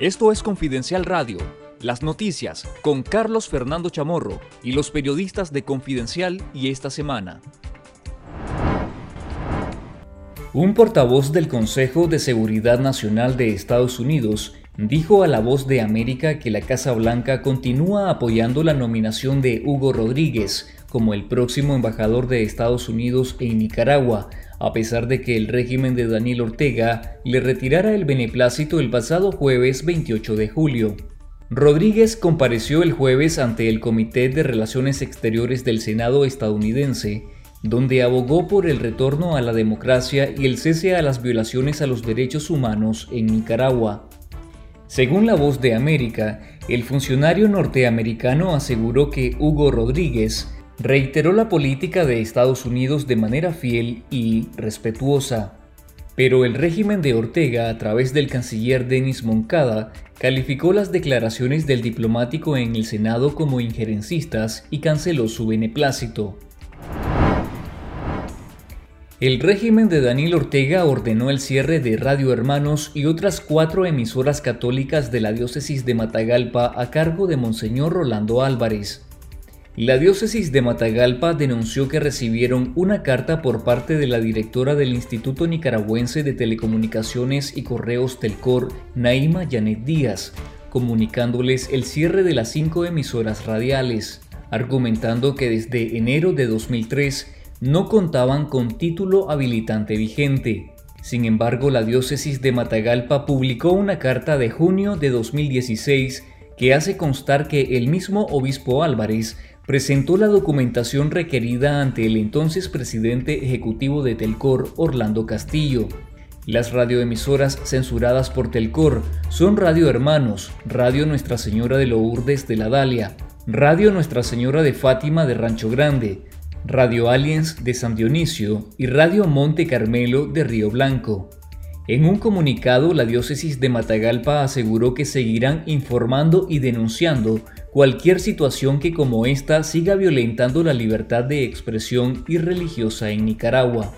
Esto es Confidencial Radio, las noticias con Carlos Fernando Chamorro y los periodistas de Confidencial y esta semana. Un portavoz del Consejo de Seguridad Nacional de Estados Unidos dijo a La Voz de América que la Casa Blanca continúa apoyando la nominación de Hugo Rodríguez como el próximo embajador de Estados Unidos en Nicaragua, a pesar de que el régimen de Daniel Ortega le retirara el beneplácito el pasado jueves 28 de julio. Rodríguez compareció el jueves ante el Comité de Relaciones Exteriores del Senado estadounidense, donde abogó por el retorno a la democracia y el cese a las violaciones a los derechos humanos en Nicaragua. Según La Voz de América, el funcionario norteamericano aseguró que Hugo Rodríguez reiteró la política de Estados Unidos de manera fiel y respetuosa. Pero el régimen de Ortega, a través del canciller Denis Moncada, calificó las declaraciones del diplomático en el Senado como injerencistas y canceló su beneplácito. El régimen de Daniel Ortega ordenó el cierre de Radio Hermanos y otras cuatro emisoras católicas de la diócesis de Matagalpa a cargo de Monseñor Rolando Álvarez. La diócesis de Matagalpa denunció que recibieron una carta por parte de la directora del Instituto Nicaragüense de Telecomunicaciones y Correos Telcor, Naima Janet Díaz, comunicándoles el cierre de las cinco emisoras radiales, argumentando que desde enero de 2003 no contaban con título habilitante vigente. Sin embargo, la diócesis de Matagalpa publicó una carta de junio de 2016 que hace constar que el mismo obispo Álvarez presentó la documentación requerida ante el entonces presidente ejecutivo de Telcor, Orlando Castillo. Las radioemisoras censuradas por Telcor son Radio Hermanos, Radio Nuestra Señora de Lourdes de la Dalia, Radio Nuestra Señora de Fátima de Rancho Grande, Radio Aliens de San Dionisio y Radio Monte Carmelo de Río Blanco. En un comunicado, la diócesis de Matagalpa aseguró que seguirán informando y denunciando cualquier situación que como esta siga violentando la libertad de expresión y religiosa en Nicaragua.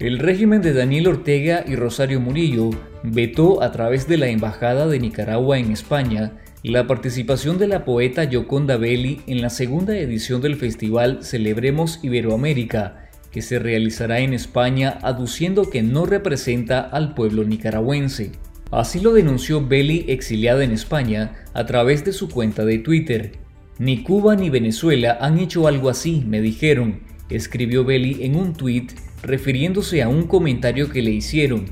El régimen de Daniel Ortega y Rosario Murillo vetó a través de la Embajada de Nicaragua en España la participación de la poeta Yoconda Belli en la segunda edición del festival Celebremos Iberoamérica, que se realizará en España aduciendo que no representa al pueblo nicaragüense. Así lo denunció Belli exiliada en España a través de su cuenta de Twitter. Ni Cuba ni Venezuela han hecho algo así, me dijeron, escribió Belli en un tweet refiriéndose a un comentario que le hicieron.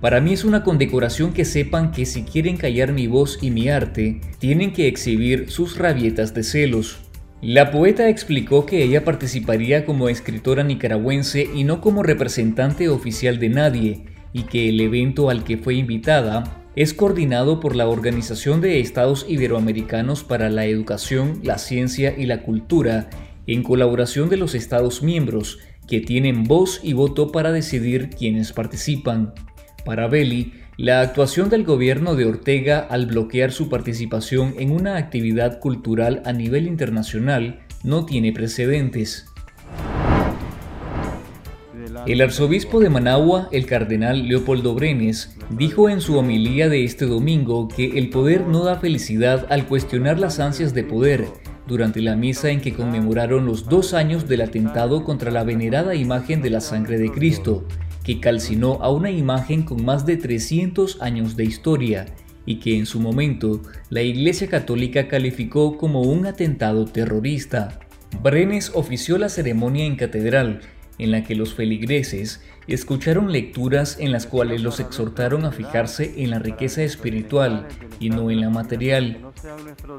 Para mí es una condecoración que sepan que si quieren callar mi voz y mi arte, tienen que exhibir sus rabietas de celos. La poeta explicó que ella participaría como escritora nicaragüense y no como representante oficial de nadie, y que el evento al que fue invitada es coordinado por la Organización de Estados Iberoamericanos para la Educación, la Ciencia y la Cultura, en colaboración de los Estados miembros, que tienen voz y voto para decidir quiénes participan. Para Belli, la actuación del gobierno de Ortega al bloquear su participación en una actividad cultural a nivel internacional no tiene precedentes. El arzobispo de Managua, el cardenal Leopoldo Brenes, dijo en su homilía de este domingo que el poder no da felicidad al cuestionar las ansias de poder, durante la misa en que conmemoraron los dos años del atentado contra la venerada imagen de la sangre de Cristo, que calcinó a una imagen con más de 300 años de historia y que en su momento la Iglesia Católica calificó como un atentado terrorista. Brenes ofició la ceremonia en catedral en la que los feligreses escucharon lecturas en las cuales los exhortaron a fijarse en la riqueza espiritual y no en la material.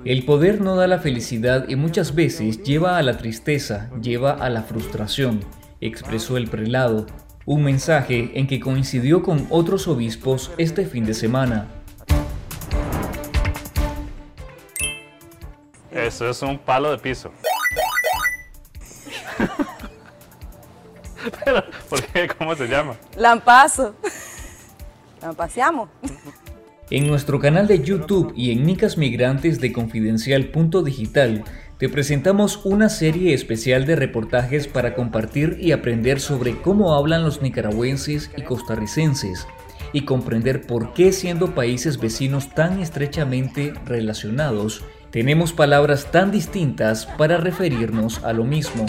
El poder no da la felicidad y muchas veces lleva a la tristeza, lleva a la frustración, expresó el prelado, un mensaje en que coincidió con otros obispos este fin de semana. Eso es un palo de piso. ¿por qué? ¿Cómo se llama? Lampazo. Lampaseamos. En nuestro canal de YouTube y en Nicas Migrantes de Confidencial Digital te presentamos una serie especial de reportajes para compartir y aprender sobre cómo hablan los nicaragüenses y costarricenses. y comprender por qué siendo países vecinos tan estrechamente relacionados, tenemos palabras tan distintas para referirnos a lo mismo.